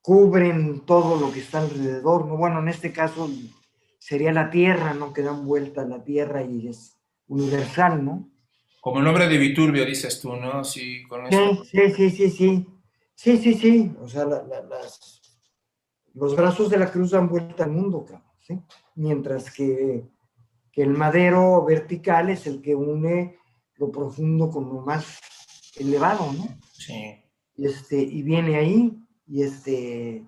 cubren todo lo que está alrededor. ¿no? Bueno, en este caso sería la tierra, ¿no? Que dan vuelta a la tierra y es universal, ¿no? Como el nombre de Viturbio, dices tú, ¿no? Sí, con eso. Sí, sí, sí, sí, sí. Sí, sí. O sea, la- la- las, los brazos de la cruz dan vuelta al mundo, cabrón, ¿sí? Mientras que, que el madero vertical es el que une lo profundo con lo más elevado, ¿no? Sí. Este, y viene ahí, y este.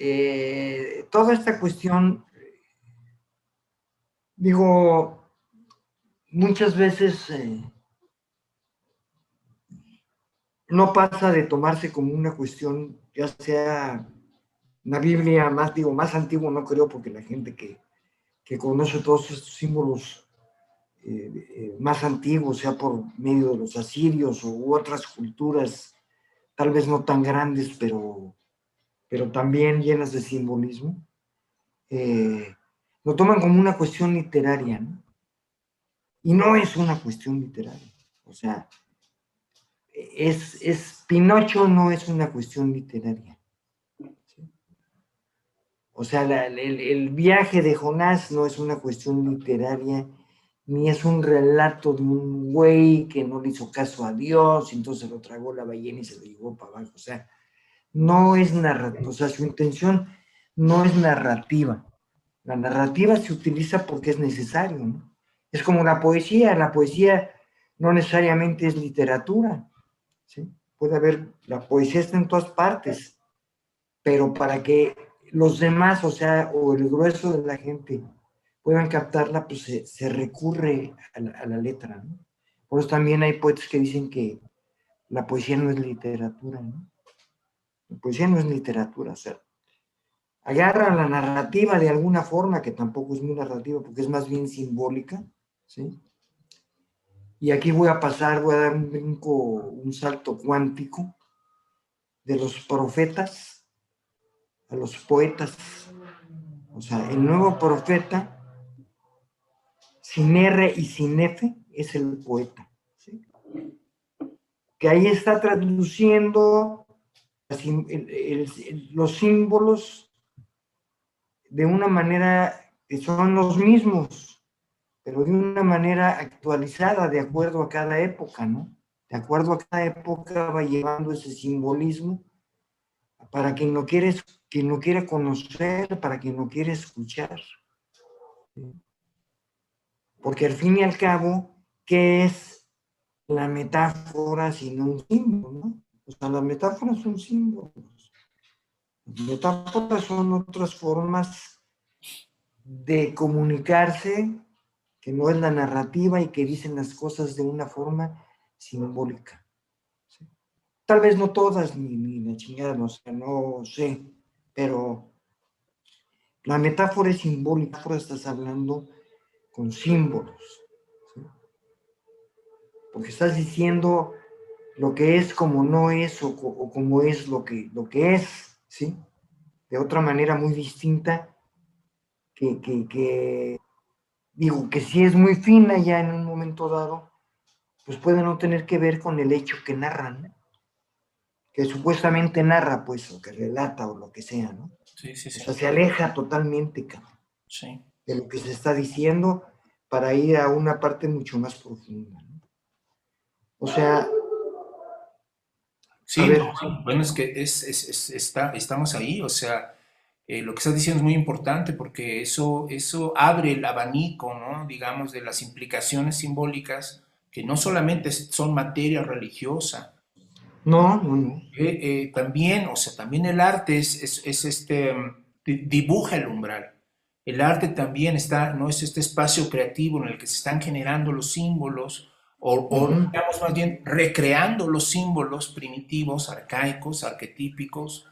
Eh, toda esta cuestión, digo, muchas veces eh, no pasa de tomarse como una cuestión, ya sea una Biblia más, digo, más antiguo, no creo, porque la gente que, que conoce todos estos símbolos eh, más antiguos, sea por medio de los asirios u otras culturas, tal vez no tan grandes, pero, pero también llenas de simbolismo, eh, lo toman como una cuestión literaria, ¿no? Y no es una cuestión literaria. O sea, es, es Pinocho no es una cuestión literaria. O sea, el, el viaje de Jonás no es una cuestión literaria, ni es un relato de un güey que no le hizo caso a Dios, y entonces lo tragó la ballena y se lo llevó para abajo. O sea, no es narrativa, o sea, su intención no es narrativa. La narrativa se utiliza porque es necesario. Es como la poesía, la poesía no necesariamente es literatura, ¿sí? Puede haber, la poesía está en todas partes, pero para que los demás, o sea, o el grueso de la gente puedan captarla, pues se, recurre a la, a la letra, ¿no? Por eso también hay poetas que dicen que la poesía no es literatura, ¿no? La poesía no es literatura, o sea, agarran la narrativa de alguna forma, que tampoco es muy narrativa, porque es más bien simbólica, ¿sí? Y aquí voy a pasar, voy a dar un brinco, un salto cuántico de los profetas a los poetas. O sea, el nuevo profeta, sin R y sin F, es el poeta. ¿sí? Que ahí está traduciendo los símbolos de una manera que son los mismos, pero de una manera actualizada de acuerdo a cada época, ¿no? De acuerdo a cada época va llevando ese simbolismo para quien lo quiere, quien lo quiere conocer, para quien lo quiere escuchar. Porque al fin y al cabo, ¿qué es la metáfora sino un símbolo? ¿no? O sea, las metáforas son símbolos. Las metáforas son otras formas de comunicarse que no es la narrativa y que dicen las cosas de una forma simbólica. Tal vez no todas, ni, ni la chingada, no sé, no sé, pero la metáfora es simbólica, estás hablando con símbolos, ¿sí? porque estás diciendo lo que es como no es o, co- o como es lo que, lo que es, ¿sí? De otra manera muy distinta que, que, que, digo, que si es muy fina ya en un momento dado, pues puede no tener que ver con el hecho que narran, ¿no? que supuestamente narra, pues, o que relata o lo que sea, ¿no? Sí, sí, O sí. sea, se aleja totalmente, cabrón, Sí. de lo que se está diciendo para ir a una parte mucho más profunda, ¿no? O sea, Sí, no, bueno, es que es, es- es- está, estamos ahí, o sea, eh, lo que estás diciendo es muy importante porque eso, eso abre el abanico, ¿no? digamos, de las implicaciones simbólicas que no solamente son materia religiosa. No, no, no. Eh, eh, también, o sea, también el arte es, es, este, dibuja el umbral. El arte también está, no es este espacio creativo en el que se están generando los símbolos, o, o digamos más bien recreando los símbolos primitivos, arcaicos, arquetípicos,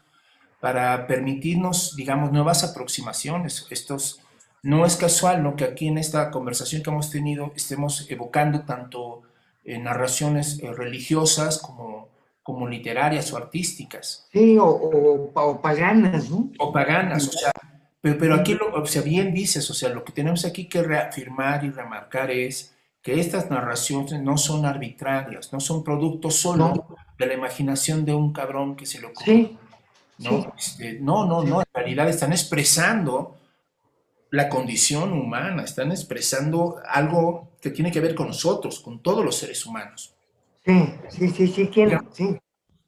para permitirnos, digamos, nuevas aproximaciones. Estos, no es casual ¿no? que aquí en esta conversación que hemos tenido estemos evocando tanto eh, narraciones eh, religiosas como, como literarias o artísticas. Sí, o, paganas, ¿no? O paganas, o sea, pero, pero aquí, lo, o sea, bien dices, o sea, lo que tenemos aquí que reafirmar y remarcar es que estas narraciones no son arbitrarias, no son producto solo de la imaginación de un cabrón que se lo ocurre. Sí, ¿no? Este, no, no, no, en realidad están expresando la condición humana, están expresando algo que tiene que ver con nosotros, con todos los seres humanos. Sí, sí, sí, sí, ¿quién? sí.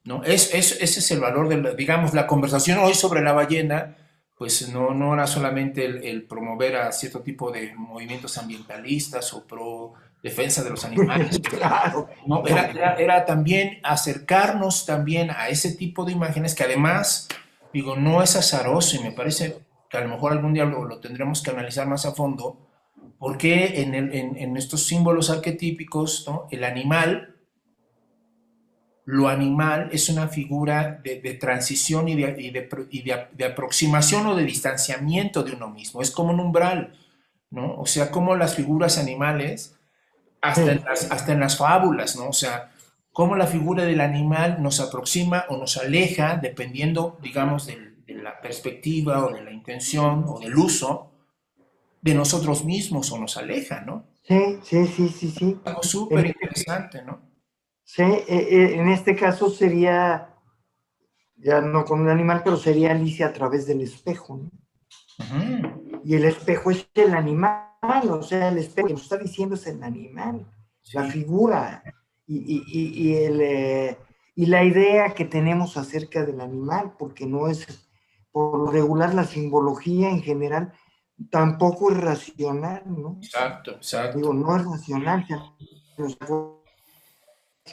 ¿No? Es, ese es el valor de, la, digamos, la conversación hoy sobre la ballena, pues no, no era solamente el, promover a cierto tipo de movimientos ambientalistas o pro defensa de los animales. claro, no, era, era, también acercarnos también a ese tipo de imágenes que además, digo, no es azaroso y me parece que a lo mejor algún día lo, tendremos que analizar más a fondo, porque en, el, en, estos símbolos arquetípicos, ¿no? el animal, lo animal es una figura de, transición y, de, y, de, de, aproximación o de distanciamiento de uno mismo, es como un umbral, ¿no? O sea, como las figuras animales, hasta, en las, hasta en las fábulas, ¿no? O sea, cómo la figura del animal nos aproxima o nos aleja, dependiendo, digamos, de la perspectiva o de la intención o del uso de nosotros mismos o nos aleja, ¿no? Sí, sí, sí, sí, sí. Algo súper interesante, ¿no? Sí, eh, eh, en este caso sería, ya no con un animal, pero sería Alicia a través del espejo, ¿no? Y el espejo es el animal, o sea, el espejo que nos está diciendo es el animal, la figura y, y, y, el, eh, y la idea que tenemos acerca del animal, porque no es por regular la simbología en general tampoco es racional, ¿no? Exacto, exacto. Digo, no es racional,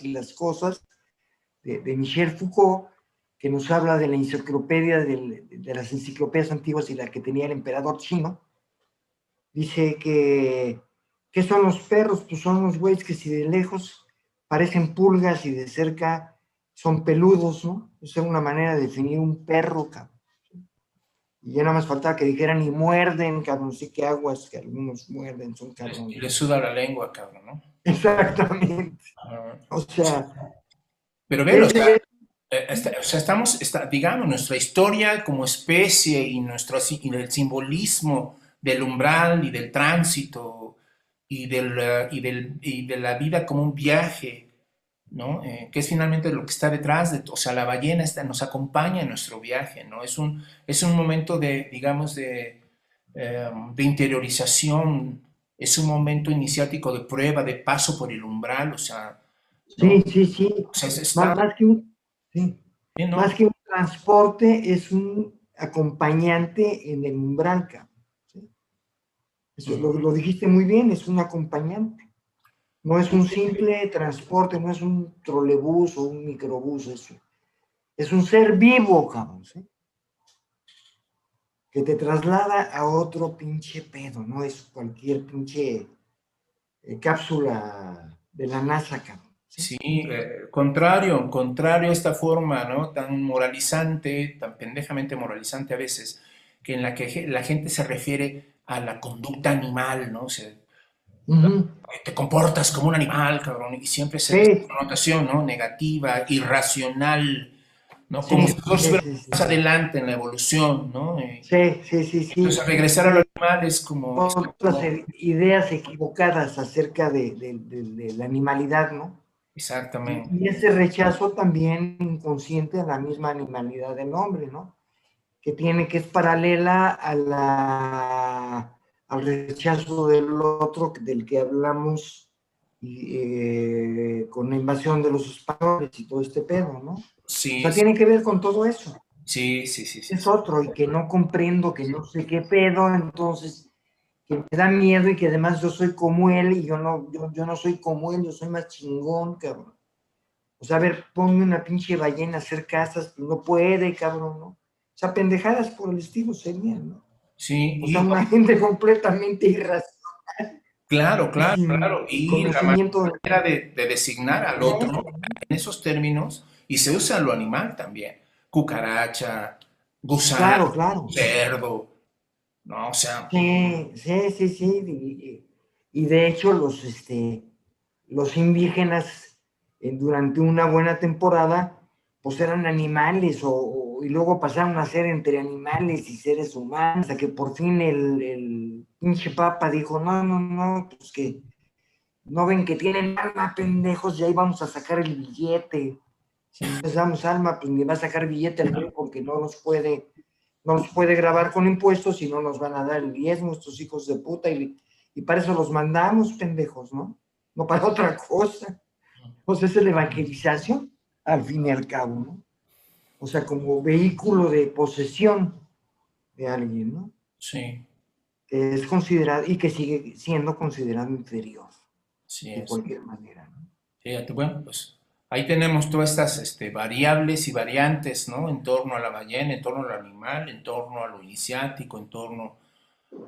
y las cosas de, Michel Foucault, que nos habla de la enciclopedia, de, las enciclopedias antiguas y la que tenía el emperador chino, dice que, ¿qué son los perros? Pues son los güeyes que si de lejos parecen pulgas y de cerca son peludos, ¿no? Esa es una manera de definir un perro, cabrón. Y ya nada más faltaba que dijeran y muerden, cabrón, sí que aguas, que algunos muerden, son cabrón. Y le suda la lengua, cabrón, ¿no? Exactamente. O sea. Pero ve, o, sea, eh, o sea, estamos, está, digamos, nuestra historia como especie y, nuestro, y el simbolismo del umbral y del tránsito y, del, eh, y, del, y de la vida como un viaje ¿no? Eh, que es finalmente lo que está detrás de, o sea, la ballena está, nos acompaña en nuestro viaje, ¿no? Es un, es un momento de, digamos, de, em, de interiorización, es un momento iniciático de prueba, de paso por el umbral, o sea... Sí, sí, sí. más, que un, más que un transporte, es un acompañante en el umbral, Eso, lo, lo dijiste muy bien, es un acompañante. No es un simple transporte, no es un trolebús o un microbús, eso. Es un ser vivo, cabrón, ¿sí? Que te traslada a otro pinche pedo, no es cualquier pinche eh, cápsula de la NASA, cabrón. Sí, eh, contrario, contrario a esta forma, ¿no? Tan moralizante, tan pendejamente moralizante a veces, que en la que la gente se refiere a la conducta animal, ¿no? O sea, te comportas como un animal, cabrón, y siempre se sí. una connotación, ¿no? Negativa, irracional, ¿no? Como si nosotros más adelante en la evolución, ¿no? Sí, sí, sí, sí. Entonces, regresar a los animales como... Otras ideas equivocadas acerca de, de, la animalidad, ¿no? Exactamente. Y ese rechazo también inconsciente a la misma animalidad del hombre, ¿no? Que tiene, que es paralela a la al rechazo del otro del que hablamos eh, con la invasión de los españoles y todo este pedo, ¿no? Sí. O sea, tiene que ver con todo eso. Sí, sí, sí, sí. Es otro y que no comprendo, que no sé qué pedo, entonces que me da miedo y que además yo soy como él y yo no, yo, yo no soy como él, yo soy más chingón, cabrón. O sea, a ver, ponme una pinche ballena a hacer casas, pues no puede, cabrón, ¿no? O sea, pendejadas por el estilo serían, ¿no? Sí, O y sea, una gente completamente irracional. claro, claro, claro. Y la manera de, de designar al otro en esos términos, y se usa lo animal también. Cucaracha, Claro, gusano, claro. cerdo, ¿no? O sea, Sí, sí, sí, sí. Y, y de hecho, los, este, los indígenas eh, durante una buena temporada, pues eran animales, o, o- y luego pasaron a ser entre animales y seres humanos, hasta que por fin el, el pinche papa dijo, no, no, no, pues que no ven que tienen alma, pendejos, y ahí vamos a sacar el billete. Si damos alma, pues ni va a sacar billete el güey porque no nos puede no nos puede grabar con impuestos y no nos van a dar el diezmo estos hijos de puta y, y para eso los mandamos, pendejos, ¿no? No para otra cosa. Pues es la evangelización, al fin y al cabo, ¿no? O sea, como vehículo de posesión de alguien, ¿no? sí, Que es considerado y que sigue siendo considerado inferior sí de es. cualquier manera, ¿no? Fíjate, bueno, pues ahí tenemos todas estas este, variables y variantes, ¿no? En torno a la ballena, en torno al animal, en torno a lo iniciático, en torno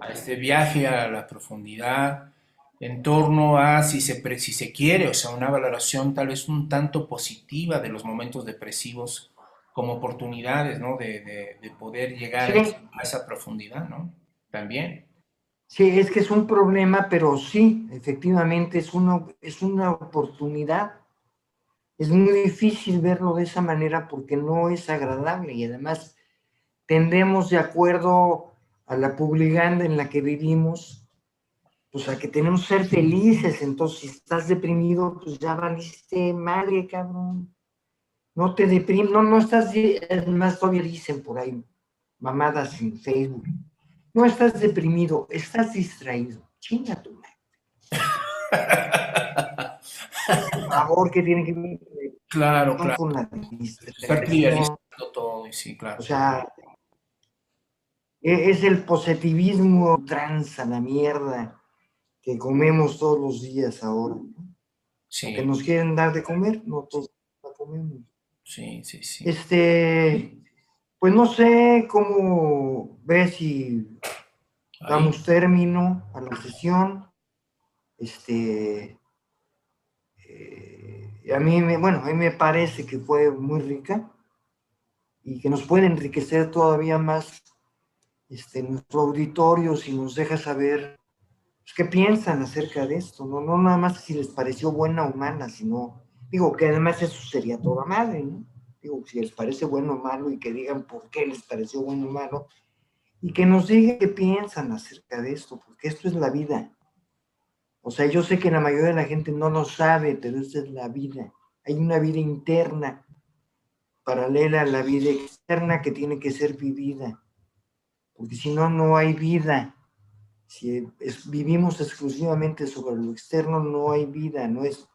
a este viaje a la profundidad, en torno a si se, si se quiere, o sea, una valoración tal vez un tanto positiva de los momentos depresivos como oportunidades, ¿no? De, de- de poder llegar a Sí. esa- a esa profundidad, ¿no? También. Sí, es que es un problema, pero sí, efectivamente es una, es una oportunidad. Es muy difícil verlo de esa manera porque no es agradable y además tendemos de acuerdo a la publicanda en la que vivimos, pues a que tenemos que ser felices. Entonces, si estás deprimido, pues ya valiste madre, cabrón. No te deprimes, no, no estás, además todavía dicen por ahí, mamadas en Facebook. No estás deprimido, estás distraído. Chinga tu madre. Por favor, que tiene que ver Claro, no claro. con la distracción? todo, y sí, claro. O sea, e- es el positivismo trans a la mierda que comemos todos los días ahora. ¿no? Sí, Que nos quieren dar de comer, no todos la comemos. Sí, sí, sí. Este, pues no sé cómo ves si Ahí. damos término a la sesión. Este, eh, a mí, me, bueno, a mí me parece que fue muy rica y que nos puede enriquecer todavía más este, nuestro auditorio si nos deja saber pues, qué piensan acerca de esto, ¿no? No nada más si les pareció buena o mala, sino, digo, que además eso sería toda madre, ¿no? Digo, si les parece bueno o malo y que digan por qué les pareció bueno o malo y que nos digan qué piensan acerca de esto, porque esto es la vida. O sea, yo sé que la mayoría de la gente no lo sabe, pero esta es la vida. Hay una vida interna paralela a la vida externa que tiene que ser vivida, porque si no, no hay vida. Si vivimos exclusivamente sobre lo externo, no hay vida, no es,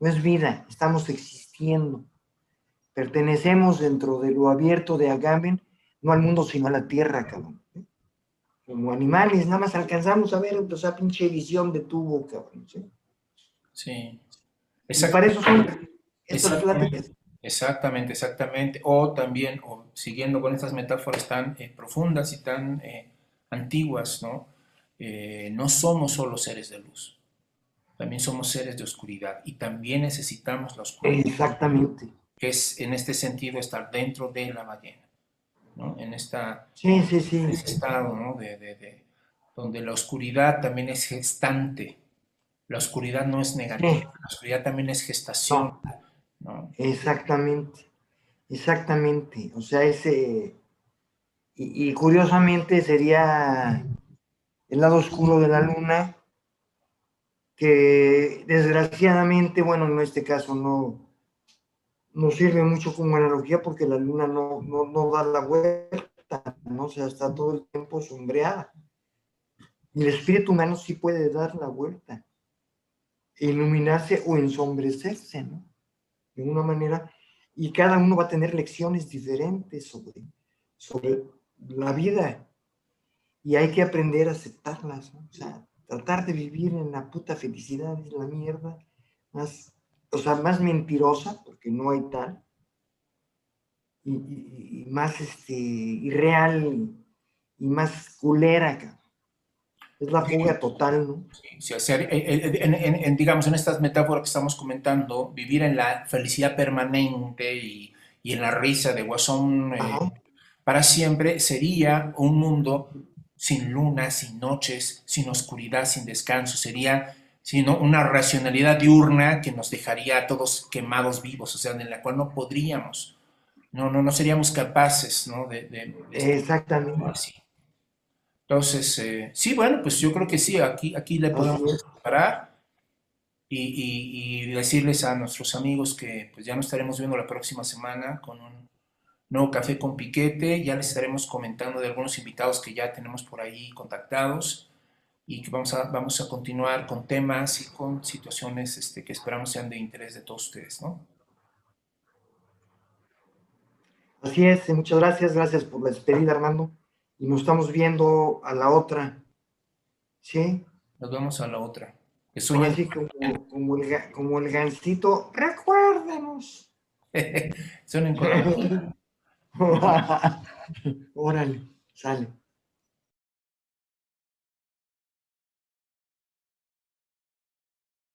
no es vida, estamos existiendo. Pertenecemos dentro de lo abierto de Agamben, no al mundo, sino a la tierra, cabrón. ¿eh? Como animales, nada más alcanzamos a ver o sea, pinche visión de tubo, cabrón. ¿sí? Sí. Y para eso son pláticas. Exactamente, exactamente. O también, o siguiendo con estas metáforas tan eh, profundas y tan eh, antiguas, ¿no? Eh, no somos solo seres de luz, también somos seres de oscuridad y también necesitamos la oscuridad, Exactamente. que es en este sentido estar dentro de la ballena, ¿no? En esta, Sí, sí, sí. en ese estado, ¿no? De, de- de- donde la oscuridad también es gestante, la oscuridad no es negativa, la oscuridad también es gestación, ¿no? Exactamente, exactamente. O sea, ese, y, y curiosamente sería el lado oscuro de la luna, que desgraciadamente, bueno, en este caso no, no sirve mucho como analogía porque la luna no, no, no da la vuelta, ¿no? O sea, está todo el tiempo sombreada. Y el espíritu humano sí puede dar la vuelta, iluminarse o ensombrecerse, ¿no? de una manera, y cada uno va a tener lecciones diferentes sobre, sobre la vida y hay que aprender a aceptarlas, ¿no? o sea, tratar de vivir en la puta felicidad es la mierda más, o sea, más mentirosa, porque no hay tal, y, y- y más este, irreal y más culera. Es la fuga total, ¿no? Sí, o sea, en- en- en, digamos, en estas metáforas que estamos comentando, vivir en la felicidad permanente y, y en la risa de Guasón eh, para siempre sería un mundo sin luna, sin noches, sin oscuridad, sin descanso. Sería sino una racionalidad diurna que nos dejaría a todos quemados vivos, o sea, en la cual no podríamos, no, no, no seríamos capaces, ¿no? De, de- de- Exactamente. así. Entonces, eh, sí, bueno, pues yo creo que sí, aquí, aquí le podemos parar y, y- y decirles a nuestros amigos que pues ya nos estaremos viendo la próxima semana con un nuevo café con piquete, ya les estaremos comentando de algunos invitados que ya tenemos por ahí contactados y que vamos a, vamos a continuar con temas y con situaciones este, que esperamos sean de interés de todos ustedes, ¿no? Así es, muchas gracias, gracias por la despedida, Armando. Y nos estamos viendo a la otra. ¿Sí? Nos vemos a la otra. Que Ahora sueñen. sí, como, como el, como el gancito, con la- Órale, sale.